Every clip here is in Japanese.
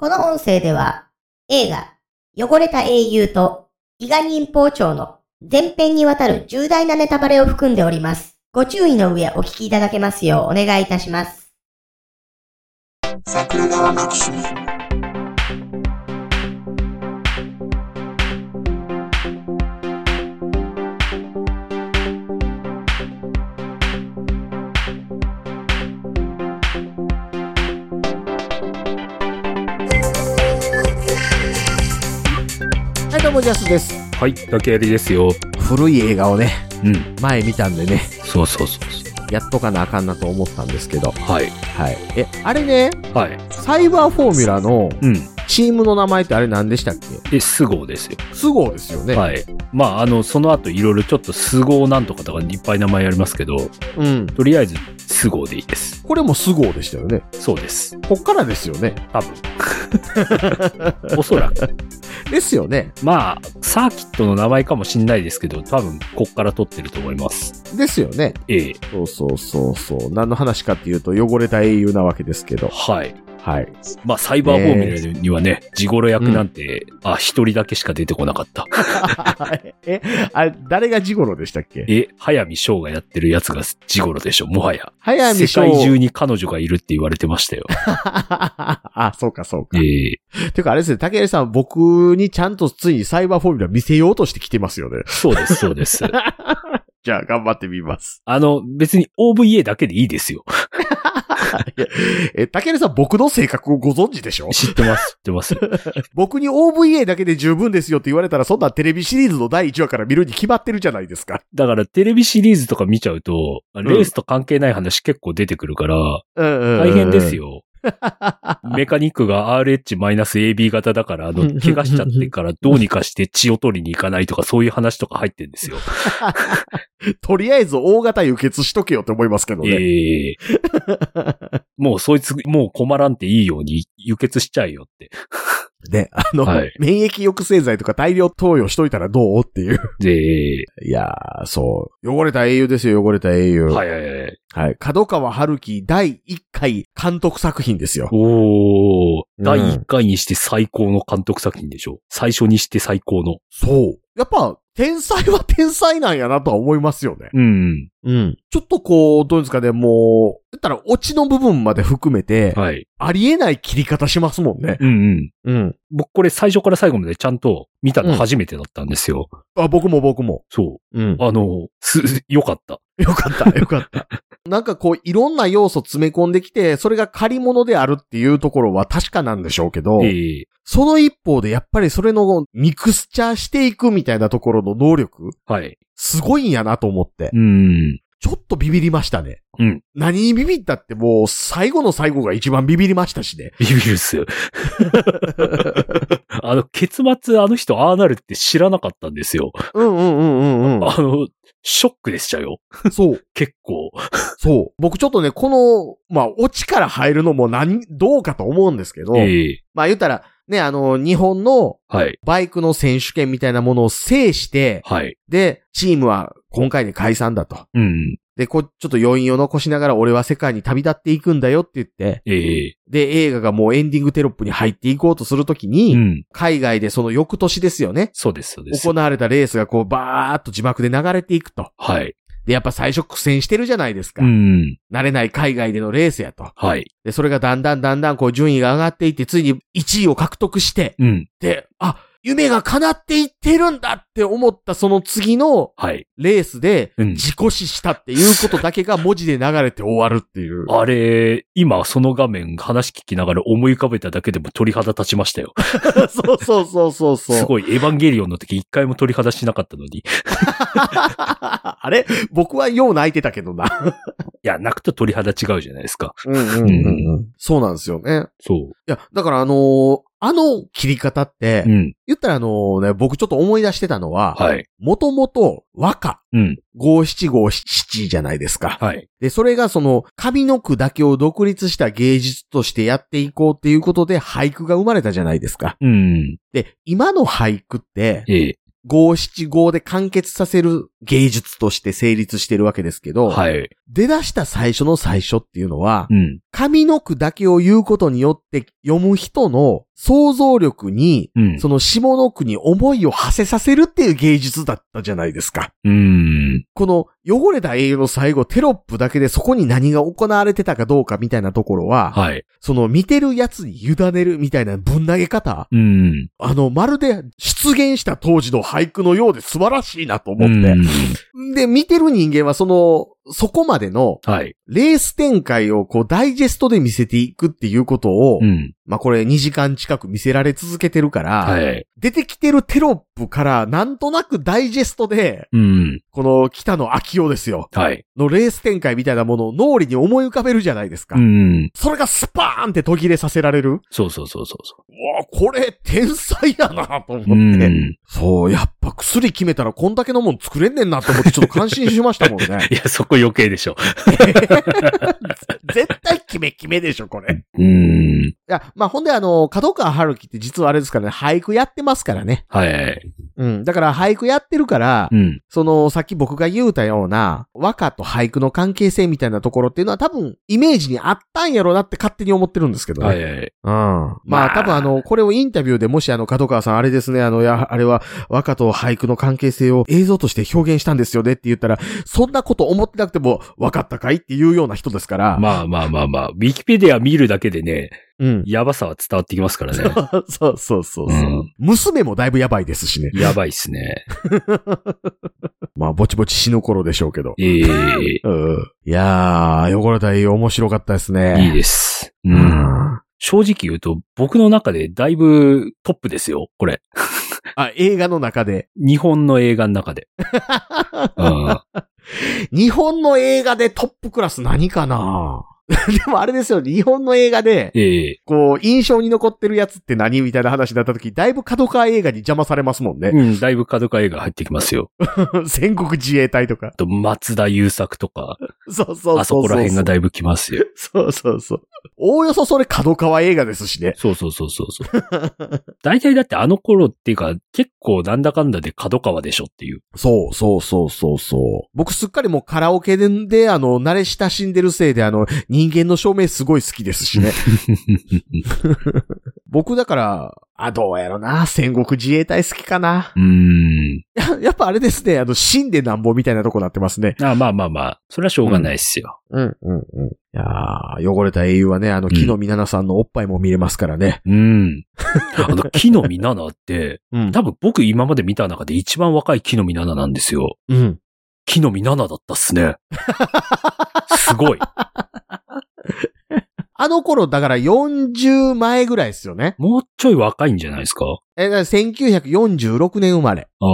この音声では映画汚れた英雄と伊賀忍法庁の前編にわたる重大なネタバレを含んでおります。ご注意の上お聞きいただけますようお願いいたします。桜川マキシムジャスです。はい、竹槍ですよ。古い映画をね、うん。前見たんでね、そうそうそうそやっとかなあかんなと思ったんですけど。う。はい。はい。え、あれね、はい。サイバーフォーミュラのうん。チームの名前ってあれ何でしたっけ？え、スゴーですよ。スゴーですよね。はい。まあ、あの、その後いろいろちょっとスゴーなんとかとかいっぱい名前ありますけど、うん。とりあえずスゴーでいいです。これもスゴーでしたよね。そうです。こっからですよね。多分。おそらく。ですよね。まあ、サーキットの名前かもしんないですけど、多分こっから取ってると思います。ですよね。ええ。そうそうそうそう。何の話かっていうと、汚れた英雄なわけですけど。はい。はい。まあ、サイバーフォーミュラにはね、ジゴロ役なんて、あ、一人だけしか出てこなかった。え、あれ、誰がジゴロでしたっけ？え、早見翔がやってるやつがジゴロでしょ、もはや。早見翔世界中に彼女がいるって言われてましたよ。あ、そうかそうか。ええてかあれですね、竹谷さん、僕にちゃんとついにサイバーフォーミュラ見せようとしてきてますよね。そうです、そうです。じゃあ、頑張ってみます。あの、別に OVA だけでいいですよ。え、竹谷さん、僕の性格をご存知でしょ？知ってます、知ってます。僕に OVA だけで十分ですよって言われたら、そんなテレビシリーズの第1話から見るに決まってるじゃないですか。だからテレビシリーズとか見ちゃうと、レースと関係ない話結構出てくるから、うんうん、大変です。よ。メカニックが RH-AB 型だから、あの、怪我しちゃってから どうにかして血を取りに行かないとか、そういう話とか入ってんですよ。とりあえず大型輸血しとけよって思いますけどね。ええ もうそいつ、もう困らんていいように輸血しちゃえよって。ね、あの、はい免疫抑制剤とか大量投与しといたらどう？っていう。で、いやー、そう。汚れた英雄ですよ、汚れた英雄。はいはいはい。はい。角川春樹第1回監督作品ですよ。おー、うん第1回にして最高の監督作品でしょ。最初にして最高の。そう。やっぱ、天才は天才なんやなとは思いますよね。うん。うん。ちょっとこう、どうですかね、もう、言ったら、オチの部分まで含めて、はい。ありえない切り方しますもんね。うんうん。うん。僕これ最初から最後までちゃんと見たの初めてだったんですよ。あ、僕も僕も。そうんう。。あの、す、よかった。よかった、よかった。なんかこう、いろんな要素詰め込んできて、それが借り物であるっていうところは確かなんでしょうけど、ええその一方でやっぱりそれのミクスチャーしていくみたいなところの能力、はい。すごいんやなと思って。うん。ちょっとビビりましたね。うん。何にビビったってもう最後の最後が一番ビビりましたしね。ビビるっすよ。あの、結末あの人ああなるって知らなかったんですよ。うんうんうんうんうあの、ショックでしたよ。ん。そう。結構。そう。僕ちょっとね、この、まあ、オチから入るのも何、どうかと思うんですけど、ええまあ言ったら、ね、あの、日本のはい。バイクの選手権みたいなものを制して、はい。で、チームは今回で解散だと。うん。で、こう、ちょっと余韻を残しながら俺は世界に旅立っていくんだよって言って、ええで、映画がもうエンディングテロップに入っていこうとするときに、うん。海外でその翌年ですよね。そうです、そうです行。われたレースがこうバーっと字幕で流れていくと。はい。で、やっぱ最初苦戦してるじゃないですか。うん。慣れない海外でのレースやと。はい。で、それがだんだんだんだんこう順位が上がっていって、ついに1位を獲得して、うん。で、あ、夢が叶っていってるんだって思ったその次のはい。レースでうん自己死したっていうことだけが文字で流れて終わるっていう。あれ、今その画面話聞きながら思い浮かべただけでも鳥肌立ちましたよ。そうそうそうそうそう。すごい、エヴァンゲリオンの時一回も鳥肌しなかったのに。い あれ？僕はよう泣いてたけどな。や、泣くと鳥肌違うじゃないですか。うんうんうんうん。そうなんですよね。そいや、だからあのーあの切り方って、う。うん。言ったらあのーね、僕ちょっと思い出してたのは、はい。もともと和歌、うん。五七五七じゃないですか。はい。で、それがその、上の句だけを独立した芸術としてやっていこうっていうことで俳句が生まれたじゃないですか。うん。で、今の俳句って、ええ。五七五で完結させる芸術として成立してるわけですけど、はい。出だした最初の最初っていうのは、うん。上の句だけを言うことによって読む人の想像力に、うん。その下の句に思いを馳せさせるっていう芸術だったじゃないですか。うん。この汚れた英雄の最後テロップだけでそこに何が行われてたかどうかみたいなところは、はい。その見てるやつに委ねるみたいなぶん投げ方、うん。あの、まるで出現した当時の俳句のようで素晴らしいなと思って。うんで、見てる人間はその、そこまでのはい。レース展開をこうダイジェストで見せていくっていうことを、うん。まあこれ2時間近く見せられ続けてるから、はい。出てきてるテロップからなんとなくダイジェストで、うん。この北野昭夫ですよ。はい。のレース展開みたいなものを脳裏に思い浮かべるじゃないですか。うん。それがスパーンって途切れさせられる。そうそうそうそうそうわあ、これ天才やなと思って。う。うん。そう、やっぱ薬決めたらこんだけのもん作れんねんなと思ってちょっと感心しましたもんね。いや、そこ余計でしょ。絶対決め決めでしょ、これ。うん。いや、まあ、ほんであの、角川春樹って実はあれですからね、俳句やってますからね。はい。うん。だから俳句やってるから、うん。その、さっき僕が言うたような、和歌と俳句の関係性みたいなところっていうのは多分、イメージにあったんやろうなって勝手に思ってるんですけどね。はいはい。うん。ままああ、多分あの、これをインタビューでもしあの、角川さん、あれですね、あの、や、あれは和歌と俳句の関係性を映像として表現したんですよねって言ったら、そんなこと思ってなくても分かったかいっていうような人ですから。まあまあまあまあ、ウィキペディア見るだけでね、うん。やばさは伝わってきますからね。そうそうそうそう、うん娘もだいぶやばいですしね。やばいっすね。まあ、ぼちぼち死ぬ頃でしょうけど。ええうん。いやー、汚れた絵面白かったですね。いいです。う。うんん。正直言うと、僕の中でだいぶトップですよ、これ。あ、映画の中で。日本の映画の中で。うん。日本の映画でトップクラス何かな？でもあれですよ、日本の映画で、ええこう、印象に残ってるやつって何みたいな話になった時、だいぶ角川映画に邪魔されますもんね。うん、だいぶ角川映画入ってきますよ。戦国自衛隊とかあ。と、松田優作とか、そうそうそうそう。あそこら辺がだいぶ来ますよ。そうそうそう。おおよそそれ角川映画ですしね。そうそうそうそうそう。大体だってあの頃っていうか、結構なんだかんだで角川でしょっていう。そうそうそうそうそう。僕すっかりもうカラオケで、であの、慣れ親しんでるせいで、あの、人間の証明すごい好きですしね。僕だから、あ、どうやろな。戦国自衛隊好きかな。うーん。ややっぱあれですね。あの、死んでなんぼみたいなとこなってますね。あまあまあまあ、それはしょうがないっすよ。うん、うん、うん。いやー汚れた英雄はね、あの、木の実奈々さんのおっぱいも見れますからね。うん。あの、木の実奈々って、うん多分僕今まで見た中で一番若い木の実奈々なんですよ。うん。木の実奈々だったっすね。すごい。あの頃、だから40前ぐらいですよね。もうちょい若いんじゃないですか？え、だから1946年生まれ。あー。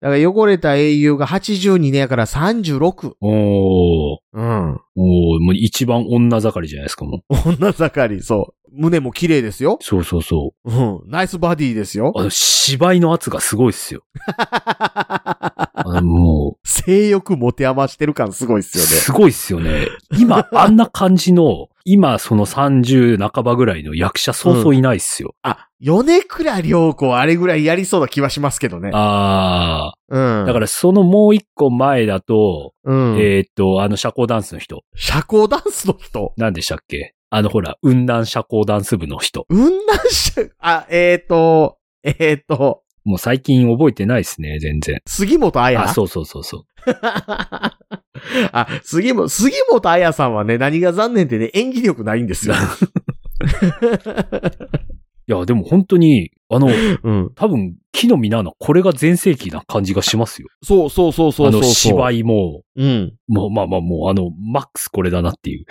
だから汚れた英雄が82年やから36。おー。うん。おー、もう一番女盛りじゃないですか、もう。女盛り、そう。胸も綺麗ですよ。そうそうそう。うん。ナイスバディですよ。あの、芝居の圧がすごいっすよ。あのも性欲持て余してる感すごいっう、すよね。すごいっすよね。今、あんな感じの、今その30半ばぐらいの役者そうそういないっすよ。あ、米倉涼子はあれぐらいやりそうな気はしますけどね。あうん。あ。だからそのもう一個前だと、うん。えーっと、あの社交ダンスの人。社交ダンスの人？何でしたっけ？あのほら、雲南社交ダンス部の人。雲南社、あ、えーと、えーと、もう最近覚えてないですね、全然。杉本彩？あ、そうそうそうそう。あ、杉本、杉本彩さんはね、何が残念ってね、演技力ないんですよ。いや、でも本当に、あの、うん。多分、木の実なの、これが全盛期な感じがしますよ。そうそうそうそうそう。あの芝居も、うん。もうまあまあもうあの、マックスこれだなっていう。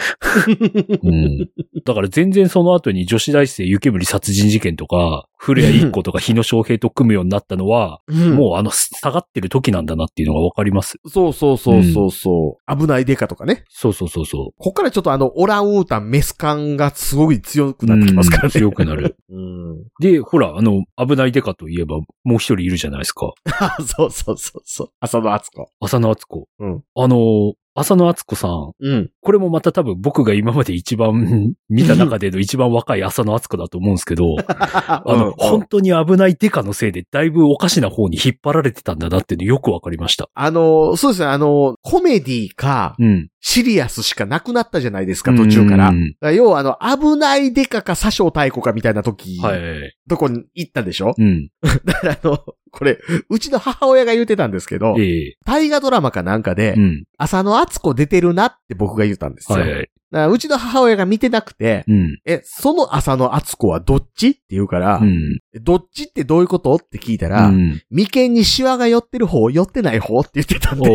うん。だから全然その後に女子大生湯煙殺人事件とか、古谷一子とか日野翔平と組むようになったのは、うんもうあの、下がってる時なんだなっていうのがわかります。そうそうそうそうそう、危ないデカとかね。そうそうそうそこっからちょっとあの、オランウータンメス感がすごい強くう。なってきますからね。うん強くなる。うん。で、ほら、あの、危ないデカといえば、もう一人いるじゃないですか。あ そうそうそうそう。浅野敦子。浅野敦子。うんあの、浅野敦子さん。うん。これもまた多分僕が今まで一番 見た中での一番若い浅野敦子だと思うんですけど、あの、本当に危ないデカのせいでだいぶおかしな方に引っ張られてたんだなっていうのよくわかりました。あの、そうですね、あの、コメディか、うん。シリアスしかなくなったじゃないですか、途中から。だかうんら要はあの、危ないデカか左小太鼓かみたいな時、はい。とこに行ったでしょ？うん。だからあの、これ、うちの母親が言ってたんですけど、ええ大河ドラマかなんかで、うん。浅野敦子出てるなって僕が言ったんですよ。はいはい。うちの母親が見てなくて、うん。え、その浅野敦子はどっちって言うから、うん。どっちってどういうことって聞いたら、うん眉間にシワが寄ってる方、寄ってない方って言ってたんで。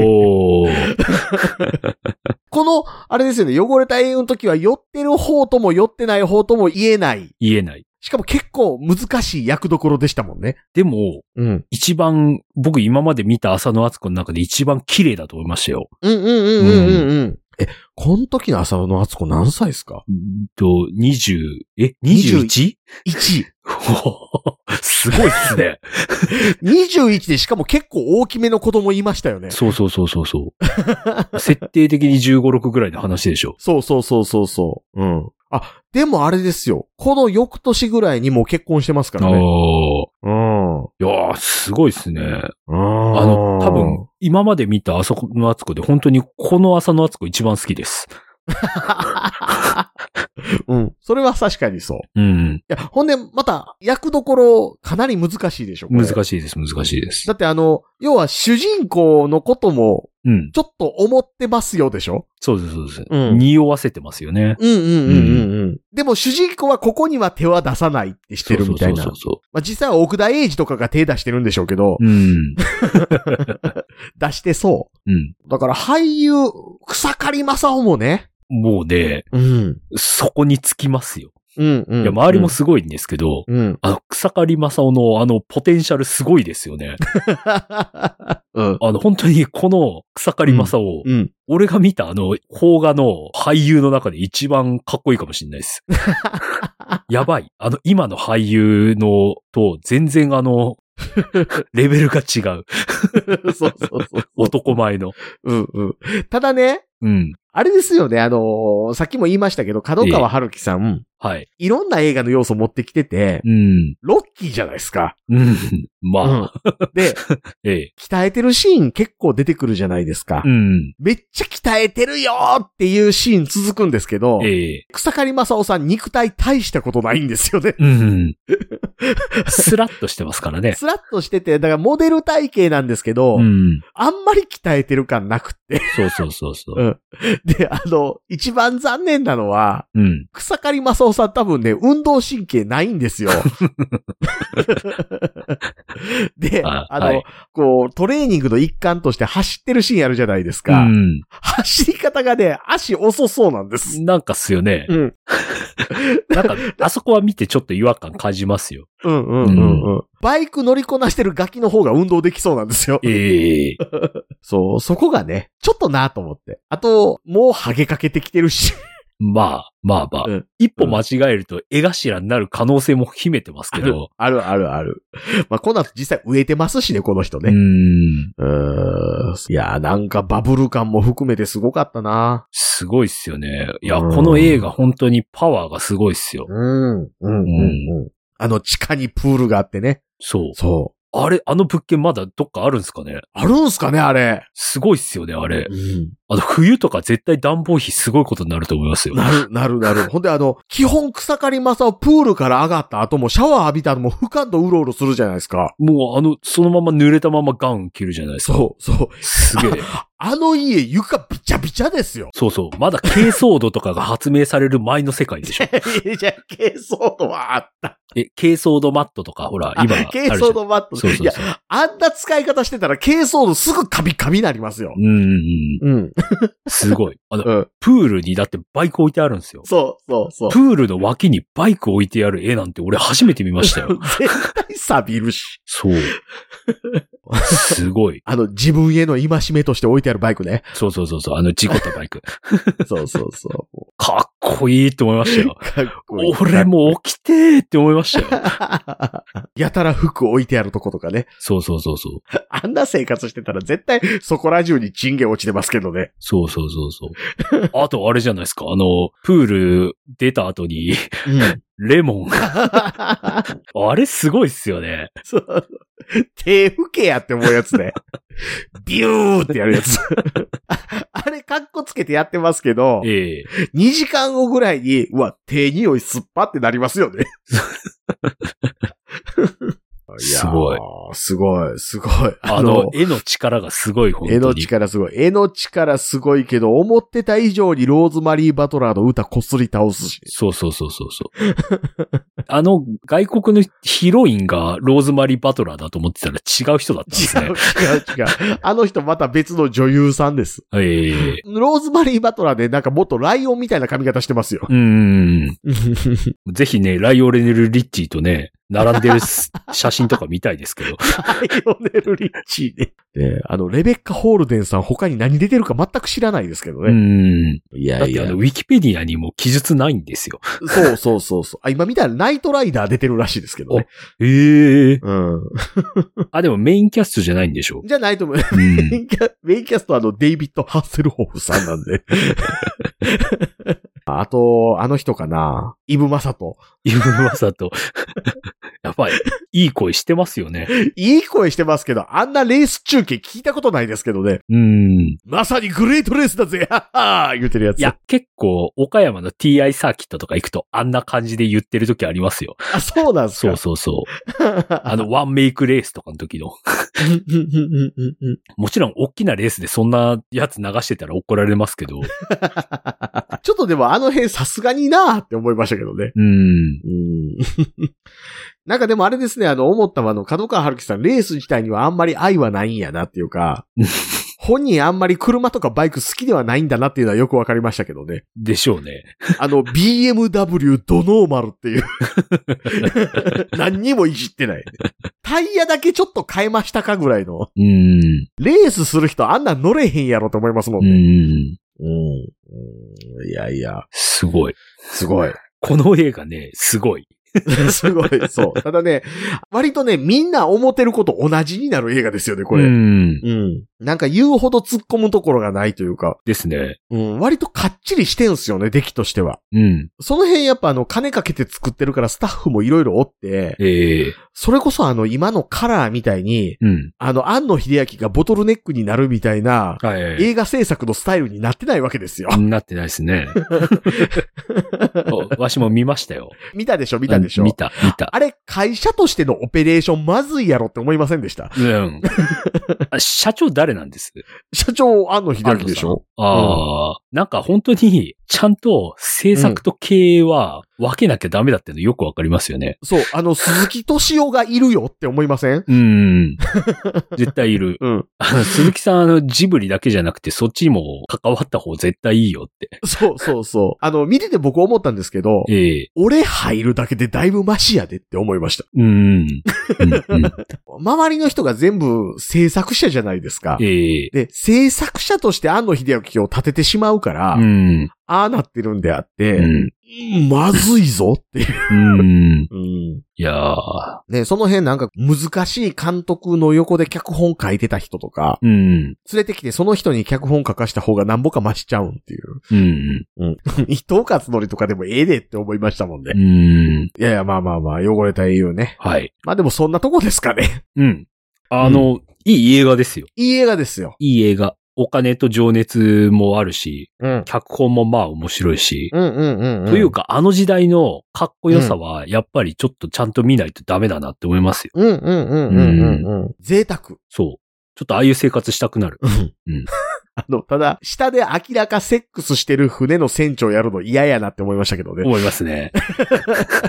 この、あれですよね、汚れた英語の時は寄ってる方とも寄ってない方とも言えない。言えない。しかも結構難しい役どころでしたもんね。でも、うん。一番、僕今まで見た浅野敦子の中で一番綺麗だと思いましたよ。うんうんうんうんうんうん。え、この時の浅野敦子何歳ですか？うんと、20、え 21? 1。すごいっすね。21でしかも結構大きめの子供いましたよね。そうそうそうそうそう。設定的に15、6ぐらいの話でしょ。そうそうそうそうそう。うん。あ、でもあれですよ。この翌年ぐらいにもう結婚してますからね。あうん。あ。いやー、すごいっすね。ああの、多分、今まで見た浅野敦子で本当にこの浅野敦子一番好きです。うん。それは確かにそう。うん。いや、ほんで、また、役どころ、かなり難しいでしょ。難しいです、難しいですだ。ってあの、要は主人公のことも、うん。ちょっと思ってますよでしょ？そうです、そうです。うん匂わせてますよね。うんうんうんうんうん。でも主人公はここには手は出さないってしてるみたいな。そうそうそまあ実際は奥田英二とかが手出してるんでしょうけど、うん。出してそうん。う。だから俳優、草刈正雄もね。もうね、うん。そこにつきますよ。うんうん。いや、周りもすごいんですけど、うん。あの、草刈正雄のあの、ポテンシャルすごいですよね。うん。あの、本当にこの草刈正雄、うん。俺が見たあの、邦画の俳優の中で一番かっこいいかもしれないです。やばい。あの、今の俳優のと全然あの、レベルが違う。そうそうそう。男前の。うんうん。ただね、うん。あれですよね、あのーさっきも言いましたけど、角川春樹さん、はい。いろんな映画の要素持ってきてて、うん。ロッキーじゃないですか。うん。まあ、で、ええ。鍛えてるシーン結構出てくるじゃないですか。うん。めっちゃ鍛えてるよーっていうシーン続くんですけど、ええ。草刈正雄さん肉体大したことないんですよね。うん。スラッとしてますからね。スラッとしてて、だからモデル体型なんですけど、うん。あんまり鍛えてる感なくって。そうそうそうそう。うんで、あの、一番残念なのは、うん。草刈正雄さん多分ね、運動神経ないんですよ。で、ああの、はいこう、トレーニングの一環として走ってるシーンあるじゃないですうか。ん。走り方がね、足遅そうなんです。なんかっすよね。うん。なんか、あそこは見てちょっと違和感感じますよ。うんうんうんうん。バイク乗りこなしてるガキの方が運動できそうなんですよ。ええ そう、そこがね、ちょっとなと思って。あと、もうハゲかけてきてるし。まあ、まあまあ、うん一歩間違えると絵頭になる可能性も秘めてますけど。あるあるある。まあ、この後実際植えてますしね、この人うね。ん。うーん。いやー、なんかバブル感も含めてすごかったな。すごいっすよね。いや、うんこの映画本当にパワーがすごいっすよ。うん。うん。うん。うん。あの地下にプールがあってね。そう。そう。あれ、あの物件まだどっかあるんすかね？あるんすかね、あれ。すごいっすよね、あれ。うん。あの、冬とか絶対暖房費すごいことになると思いますよ。なる、なる、なる。ほんで、あの、基本草刈正雄プールから上がった後もシャワー浴びた後も俯瞰とうろうろするじゃないですか。もうあの、そのまま濡れたままガウン着るじゃないですか。そう、そう。すげえ。あの家床びちゃびちゃですよ。そうそう。まだ軽装度とかが発明される前の世界でしょ。じゃあ、軽装度はあった。え、軽装度マットとか、ほら、あ今あるじゃん。軽装度マット。いや、そうそうそう。あんな使い方してたら軽装度すぐカビカビになりますよ。うんうんうん。うん。すごい。あの、うん。プールにだってバイク置いてあるんですよ。そう、そう、そうプ。ールの脇にバイク置いてある絵なんて俺初めて見ましたよ。絶対錆びるし。そう。すごい。あの、自分への戒めとして置いてあるバイクね。そうそうそうそう。あの、事故ったバイク。そうそうそかっこいいって思いましたよ。かっこいい。俺も起きてーって思いましたよ。やたら服置いてあるとことかね。そうそうそうそう。あんな生活してたら絶対そこら中にチンゲ落ちてますけどね。そうそうそうそう。あとあれじゃないですか。あの、プール出た後に、うん。レモン。あれすごいっすよね。そう。手拭けやって思うやつね。ビューってやるやつ。あれ、カッコつけてやってますけど、ええ2時間後ぐらいに、うわ、手匂いすっぱってなりますよね。すごい。すごい、すごい。あの、絵の力がすごい。絵の力すごい。絵の力すごいけど、思ってた以上にローズマリー・バトラーの歌こすり倒すし。そうそうそうそうそう。あの、外国のヒロインがローズマリー・バトラーだと思ってたら違う人だったんです違う、ね。違う、違う。あの人また別の女優さんです。ええローズマリー・バトラーでなんかもっとライオンみたいな髪型してますよ。うーん。ぜひね、ライオレネル・リッチーとね、並んでるす写真とか見たいですけど。ライオネル・リッチーね。で、あの、レベッカ・ホールデンさん他に何出てるか全く知らないですけどうね。ん。いやいやだってあの、。ウィキペディアにも記述ないんですよ。そうそうそうそう。あ、今見たらナイトライダー出てるらしいですけどね。ええうん。あ、でもメインキャストじゃないんでしょ？じゃないと思う。う。メイん。ンキャメインキャストはあの、デイビッド・ハッセルホフさんなんで。あと、あの人かな。イブ・マサト。イブマサと。やっぱり、いい声してますよね。いい声してますけど、あんなレース中継聞いたことないですけどね。うん。まさにグレートレースだぜはっはー言うてるやつ。いや、結構、岡山の TI サーキットとか行くと、あんな感じで言ってる時ありますよ。あ、そうなんすかそうそうそう。あの、ワンメイクレースとかの時の。もちろん、大きなレースでそんなやつ流してたら怒られますけど。ちょっとでもあの辺さすがになーって思いましたけどね。うん。うん。なんかでもあれですね、あの、思ったのはあの、角川春樹さん、レース自体にはあんまり愛はないんやなっていうか、本人あんまり車とかバイク好きではないんだなっていうのはよくわかりましたけどね。でしょうね。あの、BMW ドノーマルっていう。何にもいじってない。タイヤだけちょっと変えましたかぐらいの。うん。レースする人あんなん乗れへんやろと思いますもんうね。ん。うん。うんいやいや、すごい。すごい。この映画ね、すごい。すごい、そう。ただね、割とね、みんな思ってること同じになる映画ですよね、これ。ううん。ん。なんか言うほど突っ込むところがないというか、ですね。うん、割とかっちりしてんすよね、出来としては。うん。その辺やっぱあの、金かけて作ってるからスタッフもいろいろおって、ええそれこそあの、今のカラーみたいに、うん。あの、安野秀明がボトルネックになるみたいな、はい。映画制作のスタイルになってないわけですよ。なってないですね。おわしも見ましたよ。見たでしょ見たでしょ、うん見た、見た。あれ、会社としてのオペレーションまずいやろって思いませんでした？うん。あ社長誰なんです？社長、安野秀明でしょ？ああ、なんか本当に、ちゃんと制作と経営は分けなきゃダメだってのよくわかりますよね。そう、あの、鈴木敏夫がいるよって思いません？うん。絶対いる。うん。あの鈴木さん、あの、ジブリだけじゃなくて、そっちにも関わった方絶対いいよって。そうそうそう。あの、見てて僕思ったんですけど、ええ俺入るだけでだいぶマシやでって思いました。うん。うんうん 周りの人が全部制作者じゃないですか。ええで、制作者として安野秀明を立ててしまうから、うん。ああなってるんであっうて、ん。まずいぞっていう。うん。うんいやー。ね、その辺なんか難しい監督の横で脚本書いてた人とか、うん。連れてきてその人に脚本書かした方がなんぼか増しちゃうんっていう。うん。伊藤勝則とかでもええでって思いましたもんね。うん。いやいや、まあまあまあ、汚れた英雄ね。はい。まあでもそんなとこですかね。うん。あの、いい映画ですよ。いい映画ですよ。いい映画。お金と情熱もあるし、うん。脚本もまあ面白いし、うんうんうん、うん。というか、あの時代のかっこよさは、やっぱりちょっとちゃんと見ないとダメだなって思いますよ。うんうんうんうんうんうん。贅沢。そう。ちょっとああいう生活したくなる。うんうん あの、ただ、下で明らかセックスしてる船の船長やるの嫌やなって思いましたけどね。思いますね。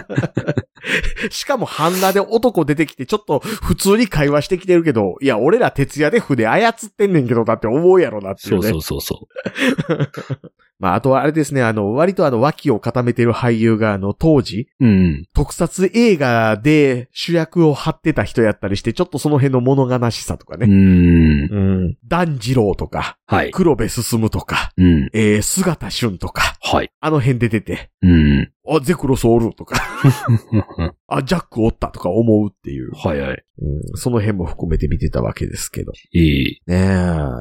しかも、半裸で男出てきて、ちょっと普通に会話してきてるけど、いや、俺ら徹夜で船操ってんねんけど、だって思うやろなっていね。そううそうそうそ まあ、あとはあれですね、あの、割とあの、脇を固めてる俳優が、あの、当時、う。うん。特撮映画で主役を張ってた人やったりして、ちょっとその辺の物悲しさとかうね。ん。うん。ダンジローとか。はい。黒部進とか、うん。えー、姿俊とか、はい。あの辺で出てて、うん。あ、ゼクロスおるとか、あ、ジャックおったとか思うっていう、はいはい。うん、その辺も含めて見てたわけですけど。いい。ね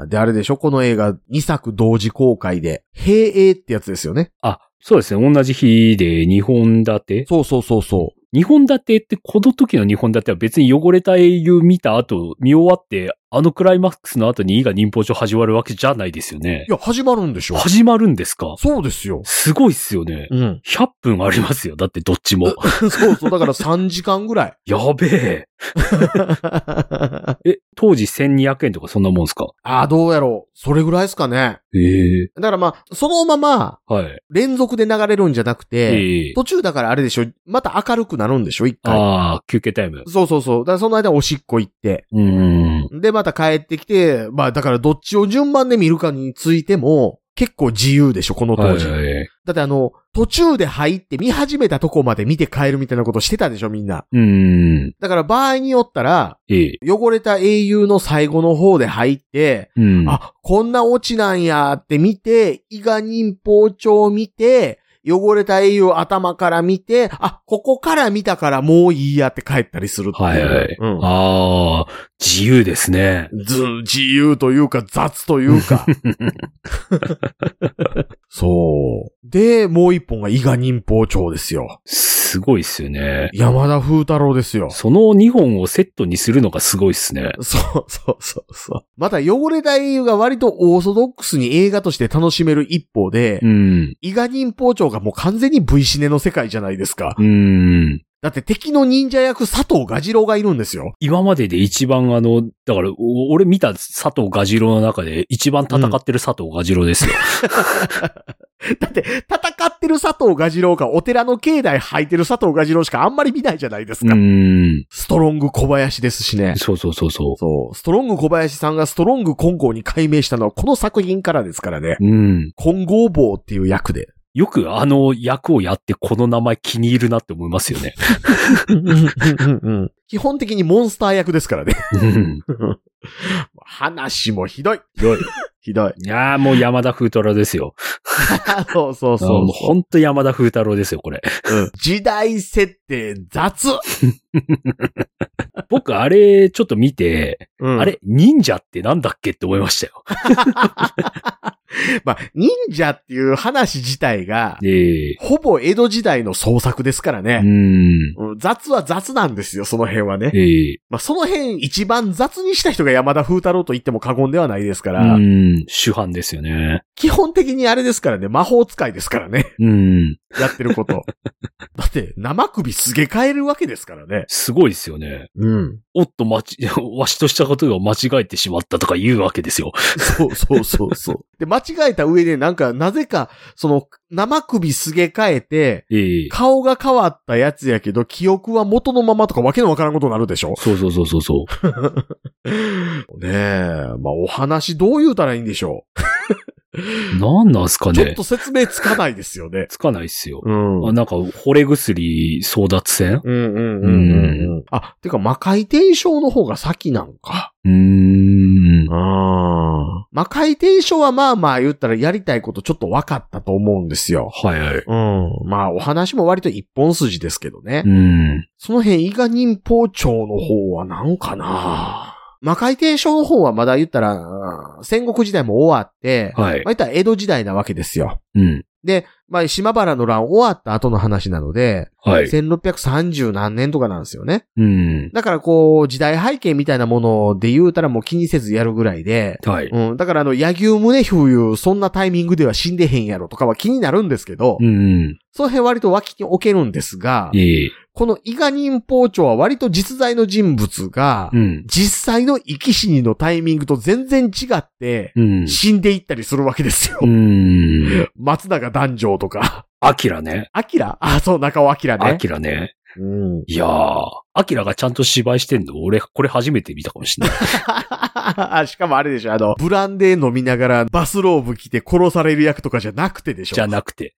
え。で、あれでしょ？この映画2作同時公開で、平映ってやつですよね。あ、そうですね。同じ日で2本立て？そうそうそうそ2本立てって、この時の2本立ては別に汚れた英雄見た後、見終わって、あのクライマックスの後に伊賀忍法帳始まるわけじゃないですよねう。い。や、始まるんでしょ始まるんですか？そうですよ。すごいっすよね。うん。100分ありますよ。だってどっちも。そうそう。だから3時間ぐらい。やべえ。え、当時1200円とかそんなもんすか？ああ、どうやろう。それぐらいですかね。ええだからまあ、そのままはい。連続で流れるんじゃなくて、ええ途中だからあれでしょ。また明るくなるんでしょ一回。ああ、休憩タイム。そうそうそう。だからその間おしっこ行って。うで、また帰ってきて、まあだからどっちを順番で見るかについても、結構自由でしょ、この当時。はいはいだってあの、途中で入って見始めたとこまで見て帰るみたいなことしてたでしょ、みんな。うーん。だから場合によったら、ええ。汚れた英雄の最後の方で入って、うん。あ、こんなオチなんやって見て、伊賀忍法帳を見て、汚れた英雄頭から見て、あ、ここから見たからもういいやって帰ったりする。はいはい。うん。ああ、自由ですね。ず、自由というか雑というか。そう。で、もう一本が伊賀忍法帳ですよ。すごいっすよね。山田風太郎ですよ。その2本をセットにするのがすごいっすね。そうそうそうそう。また汚れた英雄が割とオーソドックスに映画として楽しめる一方で、うん。伊賀忍法帳がもう完全に V シネの世界じゃないですか。うーん。だって敵の忍者役佐藤蛾次郎がいるんですよ。今までで一番あの、だから、お俺見た佐藤蛾次郎の中で一番戦ってる佐藤蛾次郎ですよ。だって戦ってる佐藤蛾次郎がお寺の境内履いてる佐藤蛾次郎しかあんまり見ないじゃないですうか。ーん。ストロング小林ですしね。そうそうそうそそう。ストロング小林さんがストロング金剛に改名したのはこの作品からですからね。う。うん。金剛坊っていう役で。よくあの役をやってこの名前気に入るなって思いますよね。基本的にモンスター役ですからね。うん 話もひどい。ひどい。ひどい。いやーもう山田風太郎ですよ。そうそうあそうもうほんと山田風太郎ですよ、これ。うん時代設定雑。僕あれちょっと見て、うんあれ忍者ってなんだっけって思いましたよ。まあ、忍者っていう話自体が、ええほぼ江戸時代の創作ですからうね。雑は雑なんですよ、その辺はね。ええまあ、その辺一番雑にした人が山田風太郎と言っても過言ではないですかうら、ん。主犯ですよね。基本的にあれですからね、魔法使いですからね、うん。やってること。だって、生首すげ替えるわけですからね。すごいですよね。うん。おっと、まち、わしとしたことが間違えてしまったとか言うわけですよ。そうそうそうそう。で、間違えた上でなんか、なぜか、その、生首すげ替えて、ええ顔が変わったやつやけど、記憶は元のままとかわけのわからんことになるでしょ？そうそうそうそうそう。ねえ。まあ、お話どう言うたらいいんでしょ なんなんすかう。ちょっねと説明つかないですよね。つかないっすよ。うん。あなんか、惚れ薬争奪戦？うんうんうんうんううん。あ、てか魔界転生の方が先なのか。うーん。ああ。魔界転生はまあまあ言ったらやりたいことちょっと分かったと思うんですよ。はいはい。うん。まあお話も割と一本筋ですけどね。うん。その辺伊賀忍法帳の方は何かな魔界転生の方はまだ言ったら、うん戦国時代も終わって、はいまあ。言ったら江戸時代なわけですよ。うん。で、まあ島原の乱終わった後の話なので、はい。1630何年とかなんですよね。うん。だからこう、時代背景みたいなもので言うたらもう気にせずやるぐらいで、はい。うん。だからあの、柳生宗冬、そんなタイミングでは死んでへんやろとかは気になるんですけど、うん。その辺割と脇に置けるんですが、ええ。この伊賀忍法帳は割と実在の人物が、うん。実際の生き死にのタイミングと全然違って、うん。死んでいったりするわけですよ。うん。松永男女とか、アキラね。アキラ？あ、そう、中尾アキラアね。キラね。うん。いやー、アキラがちゃんと芝居してんの？俺、これ初めて見たかもしれない。しかもあれでしょ、あの、ブランデー飲みながらバスローブ着て殺される役とかじゃなくてでしょ。じゃなくて。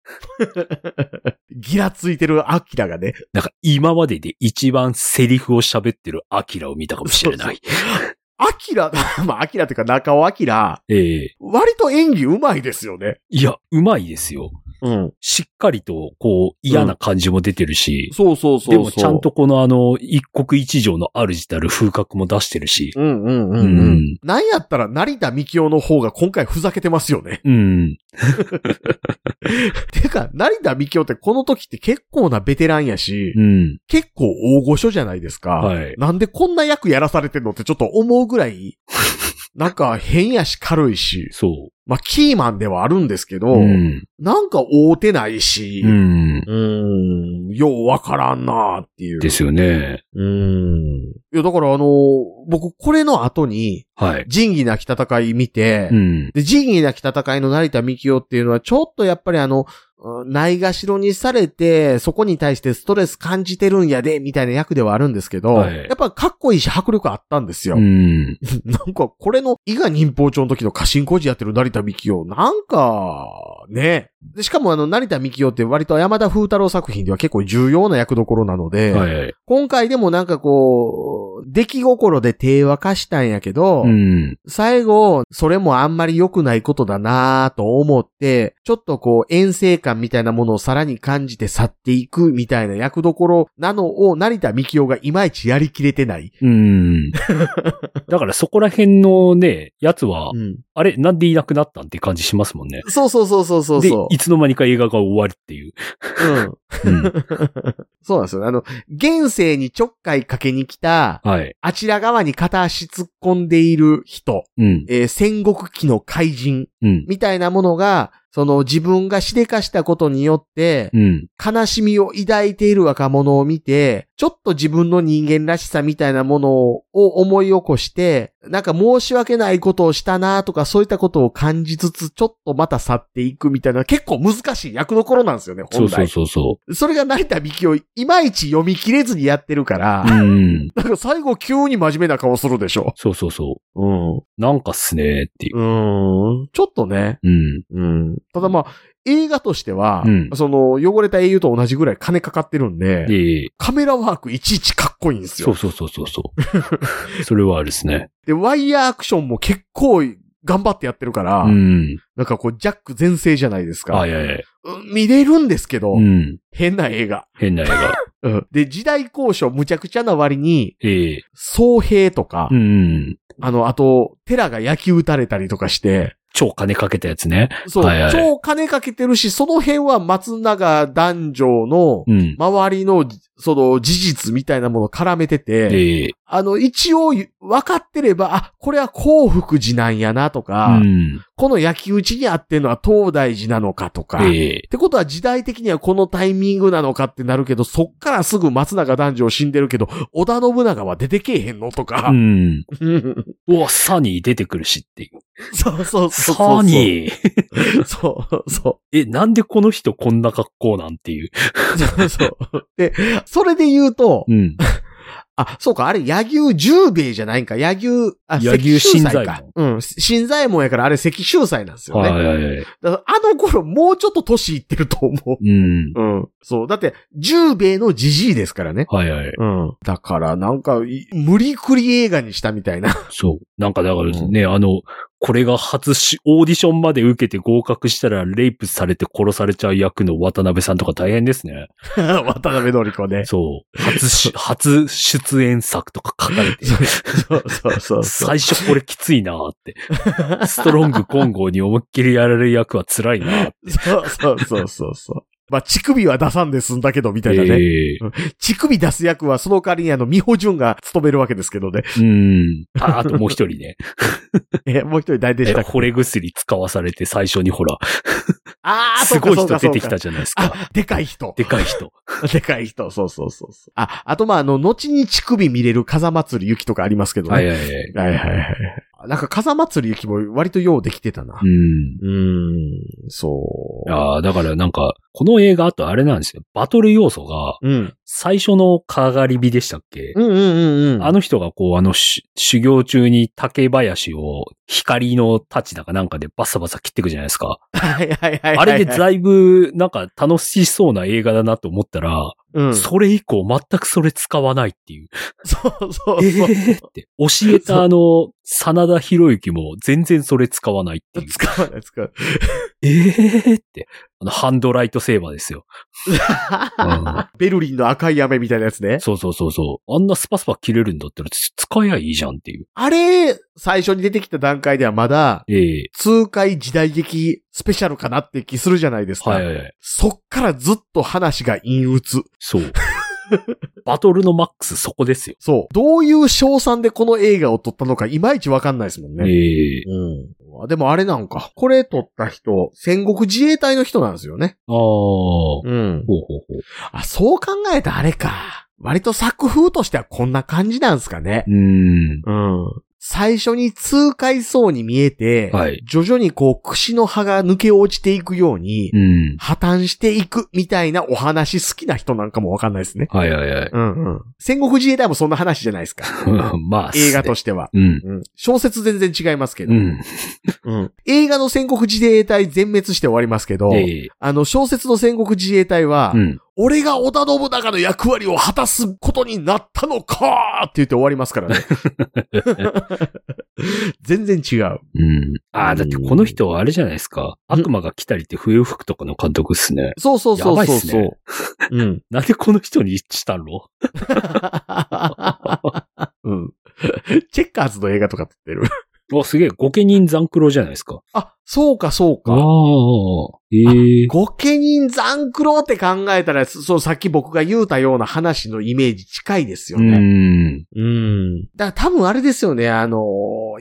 ギラついてるアキラがね。なんか今までで一番セリフを喋ってるアキラを見たかもしれない。アキラ、まあ、アキラっていうか中尾アキラ、ええ割と演技うまいですよね。いや、うまいですよ。うん。しっかりと、こう、嫌な感じも出てるし、そうそうそうそう。でもちゃんとこのあの、一国一城の主たる風格も出してるし、うんうんうんう。うんん。なんやったら成田幹夫の方が今回ふざけてますよね。うん。てか、成田幹夫ってこの時って結構なベテランやし、うん。結構大御所じゃないですか。はいなんでこんな役やらされてんのってちょっと思うぐらい、なんか変やし軽いし、そまあキーマンではあるんですけう。ど、うん。なんか合うてないし、うん。うーん、ようわからんなっていう。ですよね。うーん。いや、だからあの、僕これの後に、はい。仁義なき戦い見て、うん。で、仁義なき戦いの成田幹夫っていうのは、ちょっとやっぱりあの、うんないがしろにされて、そこに対してストレス感じてるんやで、みたいな役ではあるんですけど、はいやっぱかっこいいし迫力あったんですよ。うん。なんか、これの、伊賀忍法帳の時の家臣工事やってる成田幹夫、なんか、ね。でしかもあの、成田幹夫って割と山田風太郎作品では結構重要な役どころなので、はい。今回でもなんかこう、出来心で手話化したんやけど、うん。最後、それもあんまり良くないことだなぁと思って、ちょっとこう、遠征感みたいなものをさらに感じて去っていくみたいな役どころなのを成田幹夫がいまいちやりきれてない。うん。だからそこら辺のね、やつは、うん。あれ、なんでいなくなったんって感じしますもんね。そうそうそうそうそうでそ、いつの間にか映画が終わるっていう。う。うん。うん。そうなんですよ。あの、現世にちょっかいかけに来た、はい。あちら側に片足突っ込んでいる人、うん。えー戦国期の怪人うん。みたいなものが、その自分がしでかしたことによって、うん。悲しみを抱いている若者を見て、ちょっと自分の人間らしさみたいなものを思い起こして、なんか申し訳ないことをしたなとかそういったことを感じつつ、ちょっとまた去っていくみたいな、結構難しい役どころなんですよね、そう本来。そうそうそそれが成田美紀をいまいち読み切れずにやってるから、う。うん。なんか最後急に真面目な顔するでしょ。そうそうそうん。う。なんかっすねっていう。うん。ちょっとね。うん。うん。ただまあ、映画としては、うんその、汚れた英雄と同じぐらい金かかってるんで、で、カメラワークいちいちかっこいいんですよ。そうそうそうそうそ れはあれですね。で、ワイヤーアクションも結構頑張ってやってるから、うん。なんかこう、ジャック全盛じゃないですか。はいはいはい。うん見れるんですけど、うん。変な映画。変な映画。うんで、時代交渉むちゃくちゃな割に、ええ総兵とか、うん。あの、あと、寺が焼き撃たれたりとかして、超金かけたやつね。そう、はいはい超金かけてるし、その辺は松永男女のうん。周りの、その事実みたいなものを絡めてて、ええあの、一応分かってれば、あ、これは幸福寺なんやなとうか、ん。この焼き討ちにあってんのは東大寺なのかとか、ええってことは時代的にはこのタイミングなのかってなるけど、そっからすぐ松永男女死んでるけど、織田信長は出てけえへんのとかう。ん。うん うわ、サニー出てくるしっていう。そうそうそうそう。サニーそうそえ、なんでこの人こんな格好なんていう。う。そうそう。で、それで言うと、うん。あ、そうか、あれ、柳生十兵衛じゃないんか。柳生、あ、柳生石州祭新左衛か。うん。新左衛門やから、あれ、石州祭なんですよね。はいはいはい。だからあの頃、もうちょっと年いってると思う。うん。うん。そう。だって、十兵衛のじじいですからね。はいはい。うん。だから、なんか、い無理くり映画にしたみたいな。そう。なんかだからね、あの、これが初し、オーディションまで受けて合格したら、レイプされて殺されちゃう役の渡辺さんとか大変ですね。渡辺典子ね。そう。初し、初出演作とか書かれて。そうそうそうそう。最初これきついなーって。ストロング混合に思いっきりやられる役は辛いなーって。そうそうそうそうそう。まあ、乳首は出さんで済んだけど、みたいなね。ええ乳首出す役は、その代わりにあの、美穂純が務めるわけですけどね。うん。あ、あともう一人ね。え、もう一人誰でえしたっけ？惚れ薬使わされて最初にほら、あー、すごい人出てきたじゃないですか。あ、でかい人。でかい人。でかい人。そうそうそうそう。あ、あとまあ、あの、後に乳首見れる風祭り雪とかありますけどね。はいはいはい。はいはいはい。なんか風祭り雪も割とようできてたな。うん。うーん、そう。ああ、だからなんか、この映画あとあれなんですよ。バトル要素が、うん。最初のかがり火でしたっけ、うんうんうんうん。あの人がこう、あのし、修行中に竹林を光の太刀だかなんかでバサバサ切っていくじゃないですか。はいはいはいはい。あれでだいぶ、なんか楽しそうな映画だなと思ったら、うん。それ以降全くそれ使わないっていう。そうそうえそう。ーって。教えたあの、真田広之も全然それ使わないっていう。使わない、使う。えーって。あの、ハンドライトセーバーですよ。ん ベルリンの赤い雨みたいなやつね。そうそうそうそう。あんなスパスパ切れるんだったら使えばいいじゃんっていう。あれ、最初に出てきた段階ではまだ、ええ痛快時代劇スペシャルかなって気するじゃないですか。はいはいはい。そっからずっと話が陰鬱。そう。バトルのマックスそこですよ。そう。どういう賞賛でこの映画を撮ったのかいまいちわかんないですもんね。ええうん。でもあれなんか。これ撮った人、戦国自衛隊の人なんですよね。ああ。ほううん。ほうほう。あ、そう考えたらあれか。割と作風としてはこんな感じなんですかね。うーん。うん。最初に痛快そうに見えて、はい徐々にこう、串の葉が抜け落ちていくように、うん。破綻していくみたいなお話好きな人なんかもわかんないですね。はいはいはい。うんうん。戦国自衛隊もそんな話じゃないですか。まあ、映画としては。うん。うん。小説全然違いますけど。うん。うん。映画の戦国自衛隊全滅して終わりますけど、ええあの小説の戦国自衛隊は、うん。俺が織田信長の役割を果たすことになったのかって言って終わりますからね。全然違う。うん。ああ、だってこの人はあれじゃないですか。うん悪魔が来たりって冬服とかの監督っすね。そうそうそうそうそう。っすねうん。なんでこの人にしたの？うん。チェッカーズの映画とか撮ってる。わ、すげえ、御家人残苦労じゃないですか。あ、そうかそうか。ああ、ええ御家人残苦労って考えたら、そう、さっき僕が言うたような話のイメージ近いですようね。ん。うん。だから多分あれですよね、あの、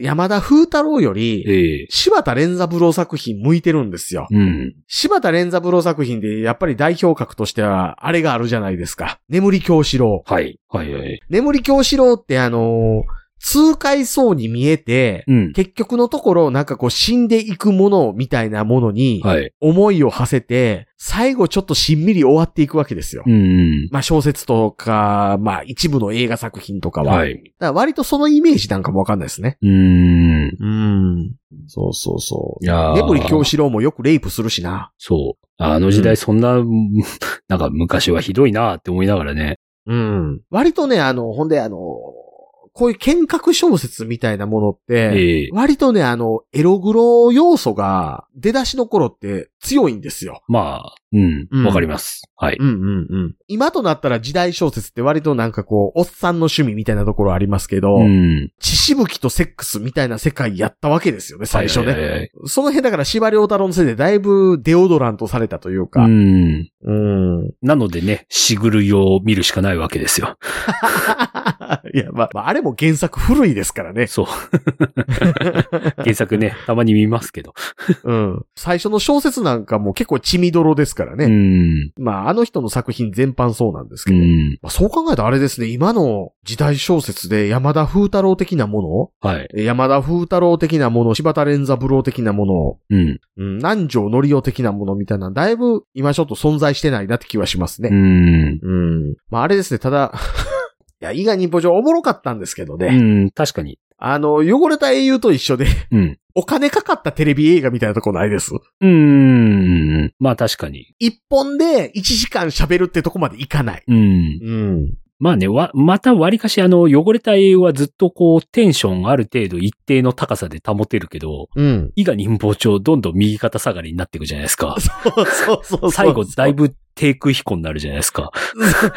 山田風太郎より、ええ柴田連三郎作品向いてるんですよ。うん。柴田連三郎作品でやっぱり代表格としては、あれがあるじゃないですか。眠り京志郎。はい。はいはい。眠り京志郎ってあの、痛快そうに見えて、うん。結局のところなんかこう死んでいくものみたいなものに、はい。思いを馳せて、最後ちょっとしんみり終わっていくわけですよ。うん。まあ小説とか、まあ一部の映画作品とかは。はい。だから割とそのイメージなんかもわかんないですね。うん。うん。そうそうそう。いやー眠り京志郎もよくレイプするしな。そう。あの時代そんな、なんか昔はひどいなって思いながらね。うん。割とね、あの、ほんであの、こういう見学小説みたいなものって、ええ割とね、あの、エログロ要素が出だしの頃って強いんですよ。まあ、うんうん。わかります。はい。うんうんうん。今となったら時代小説って割となんかこう、おっさんの趣味みたいなところありますけど、うん。血しぶきとセックスみたいな世界やったわけですよね、最初ね。はいはいはいはいその辺だから司馬遼太郎のせいでだいぶデオドラントされたというか。うん。うん。なのでね、しぐるいを見るしかないわけですよ。いや、まあ、まあ、あれも原作古いですからね。そう。原作ね、たまに見ますけど。うん。最初の小説なんかも結構血みどろですからうね。ん。まあ、あの人の作品全般そうなんですけど。うん。まあ、そう考えたらあれですね、今の時代小説で山田風太郎的なもはい。の、山田風太郎的なもの、柴田連三郎的なもの、うん。うん、南條のりお的なものみたいな、だいぶ今ちょっと存在してないなって気はしますね。うん。うん。まあ、あれですね、ただ、いや、伊賀忍法上おもろかったんですけどうね。ん。確かに。あの、汚れた英雄と一緒で、うん。お金かかったテレビ映画みたいなとこないです？うん。まあ確かに。一本で1時間喋るってとこまでいかない。うん。うん。まあね、わ、また割かしあの、汚れた英雄はずっとこう、テンションある程度一定の高さで保てるけど、うん。伊賀忍法帳どんどん右肩下がりになっていくじゃないですか。そうそうそうそう。最後だいぶ低空飛行になるじゃないですか。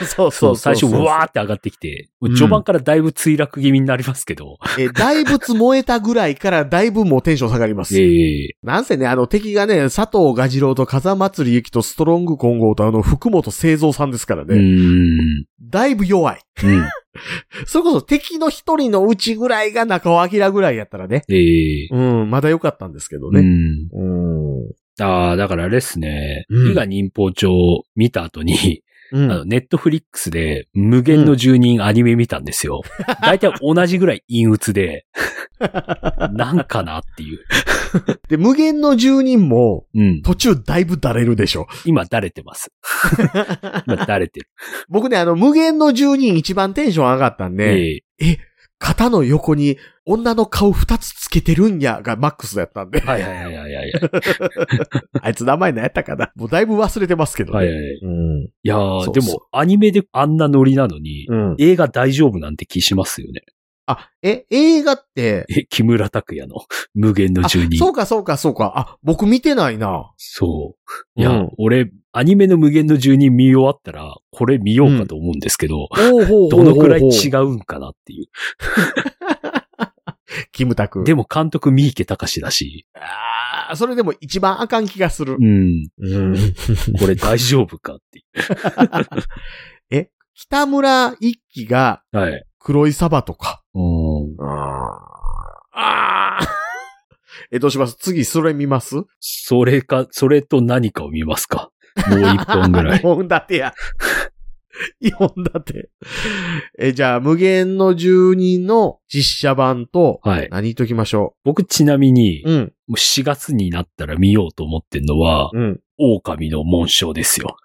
そうそう最初、ううわーって上がってきて、うん序盤からだいぶ墜落気味になりますけど。え、大仏燃えたぐらいからだいぶもうテンション下がります。ええなんせね、あの敵がね、佐藤蛾次郎と風祭ゆきとストロング混合とあの福本清三さんですからうね。ん。だいぶ弱い。うん。それこそ敵の一人のうちぐらいが中尾明ぐらいやったらね。ええうん、まだ良かったんですけどね。うん。うん。ああ、だからあれっすね。うん伊賀忍法帳を見た後に、うんあの、ネットフリックスで無限の住人アニメ見たんですよ。大体同じぐらい陰鬱で、なんかなっていう。で、無限の住人も、うん。途中だいぶだれるでしょ。今、だれてます。今、だれてる。僕ね、あの、無限の住人一番テンション上がったんで、ええ肩の横に女の顔二つつけてるんやがマックスだったんで、はいはいはいはいはい。あいつ名前何やったかなもうだいぶ忘れてますけどね。はいはいはい。うん。いやでも、アニメであんなノリなのに、うん。映画大丈夫なんて気しますよね。あ、え、映画って、え、木村拓哉の？無限のあ住人。そうかそうかそうか。あ、僕見てないな。そう。いや、うん俺、アニメの無限の住人見終わったら、これ見ようかと思うんですけど、おうほうほうほうどのくらい違うんかなっていう。キムタク。でも監督三池隆だし、あーそれでも一番あかん気がするう。ん、うん。これ大丈夫かって い北村一輝がう。はい。黒いサバとか？うんああー。え、どうします？次それ見ます？それか、それと何かを見ますかもう一本ぐらい。2本立てや。2本立て。え、じゃあ、無限の住人の実写版と、はい。何言っときましょ僕ちなみに、う。うん。もう4月になったら見ようと思ってんのは、うん。狼の紋章ですよ。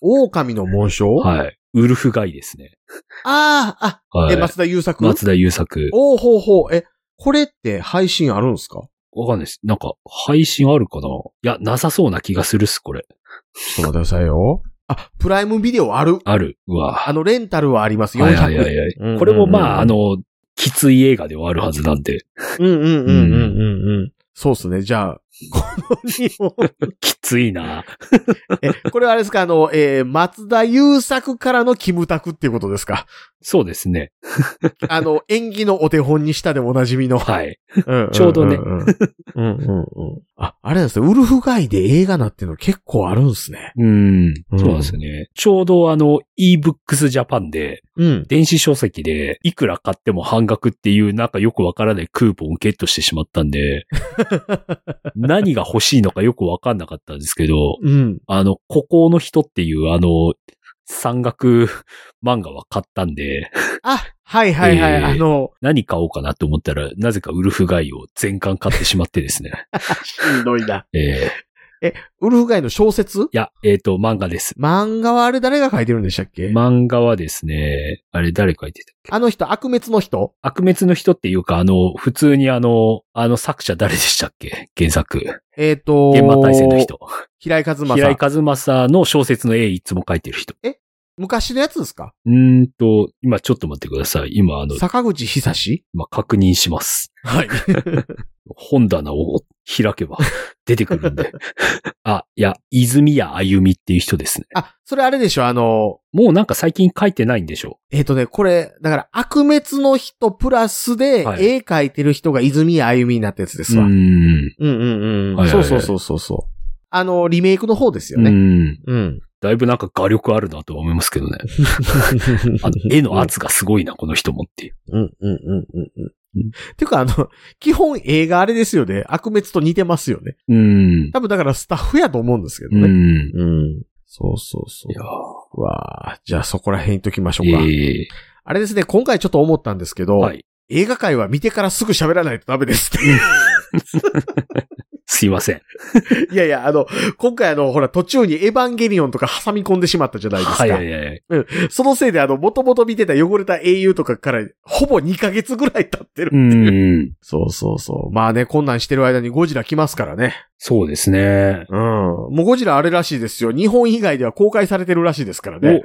狼の紋章？い。はい。ウルフガイですね。ああ、あ、はい。え、松田優作？松田優作。おうほうほう。え、これって配信あるんですか？わかんないです。なんか、配信あるかな？いや、なさそうな気がするっす、これ。ちょっと待ってくださいよ。あ、プライムビデオある？ある。うわ。あの、レンタルはあります。400円。はいはいはいはいうんうんうんこれもまあ、あの、きつい映画ではあるはずなんで、うんうんうんうんうんうん。そうですね。じゃあ、この2本。きついな。え、これはあれですか？あの、えー松田優作からのキムタクっていうことですか？そうですね。あの、演技のお手本にしたでおなじみの。はい。うんちょうどねんうんうんうんうん。あ、あれなんですね。ウルフガイで映画なっていうの結構あるんですね。うん。うんそうなんですよね。ちょうどあの、ebooks Japan で、うん。電子書籍で、いくら買っても半額っていう、なんかよくわからないクーポンをゲットしてしまったんで、何が欲しいのかよくわかんなかったんですけど、うん。あの、孤高の人っていうあの、山岳漫画は買ったんで、あ、はいはいはい。えーあの、何買おうかなと思ったら、なぜかウルフガイを全巻買ってしまってですね。しんどいな。えー、ウルフガイの小説？いや、えっ、と、漫画です。漫画はあれ誰が書いてるんでしたっけ、漫画はですね、あれ誰書いてたっけ？あの人、悪滅の人？悪滅の人っていうか、あの、普通にあの、あの作者誰でしたっけ？原作。えっ、と現場大戦の人。平井和正。平井和正の小説の絵いつも書いてる人。昔のやつですか？うーんと、今ちょっと待ってください。今あの、坂口久志？今確認します。はい。本棚を開けば出てくるんで。あ、いや、泉谷あゆみっていう人ですね。あ、それあれでしょ？あの、もうなんか最近書いてないんでしょえっ、とね、これ、だから、悪滅の人プラスで、はい絵描いてる人が泉あゆみになったやつですわ。うーん。うんうんうん。はいはいはいそうそうそうそうそう。あの、リメイクの方ですようね。ん。うん。だいぶなんか画力あるなとは思いますけどね。あの、絵の圧がすごいな、この人もっていう。うんうんうんうんていうか、あの、基本映画あれですよね。悪滅と似てますよね。うん。多分だからスタッフやと思うんですけどね。うん。うん。そうそうそうい。やうわあじゃあそこら辺にときましょうーか。えあれですね、今回ちょっと思ったんですけど、ーはい。映画界は見てからすぐ喋らないとダメですって。すいません。いやいや、あの、今回あの、ほら、途中にエヴァンゲリオンとか挟み込んでしまったじゃないですか。はいはいはい。そのせいであの、もともと見てた汚れた英雄とかから、ほぼ2ヶ月ぐらい経ってる。うん。そうそうそう。まあね、こんなんしてる間にゴジラ来ますからね。そうですね。うん。もうゴジラあれらしいですよ。日本以外では公開されてるらしいですからね。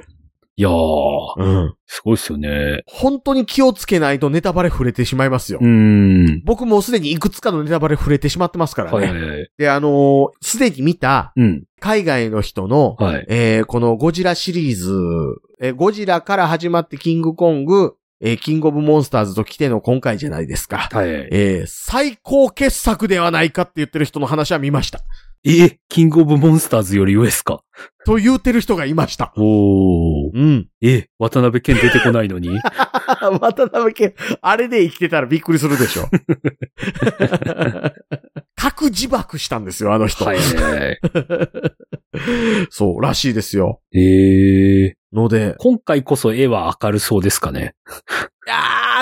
おいやー、うん。すごいっすよね。本当に気をつけないとネタバレ触れてしまいますよ。うん。僕もうすでにいくつかのネタバレ触れてしまってますからね。はいはいはい。で、あのーすでに見たうん。海外の人の、はい。えーこのゴジラシリーズ、えーゴジラから始まってキングコング、えーキングオブモンスターズと来ての今回じゃないですか。はい。えー最高傑作ではないかって言ってる人の話は見ました。え、キングオブモンスターズより上っすか？と言うてる人がいました。おー。うん。え、渡辺謙出てこないのに？渡辺家、あれで生きてたらびっくりするでしょ。核自爆したんですよ、あの人。はいはいはい。そう、らしいですよ。ええので、今回こそ絵は明るそうですかね？い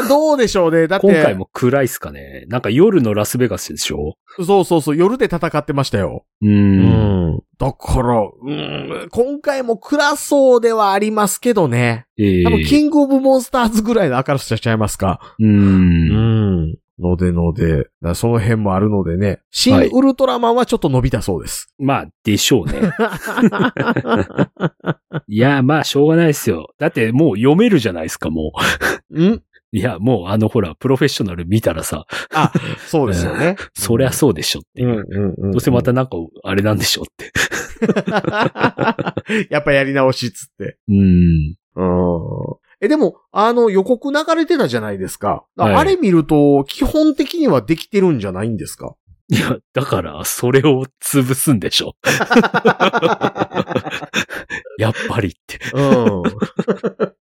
やー、どうでしょうね。だって、今回も暗いっすかね。なんか夜のラスベガスでしょ？そうそうそう、夜で戦ってましたよ。うー。うんん。だから、うん、今回も暗そうではありますけどね。ええ多分、キングオブモンスターズぐらいの明るさしちゃいますか。うーん。ん。のでので、その辺もあるのでね。新はいウルトラマンはちょっと伸びたそうです。まあ、でしょうね。いや、まあ、しょうがないですよ。だってもう読めるじゃないですか、もう。ん？いや、もうあの、ほら、プロフェッショナル見たらさ、あ、そうですよね。そりゃそうでしょっていう。うんうんうん。どうせまたなんか、あれなんでしょって。やっぱやり直しっつって。うん。うん。え、でも、あの予告流れてたじゃないですか。あれ見ると、基本的にはできてるんじゃないんですか？いや、だから、それを潰すんでしょ。やっぱりって。うん。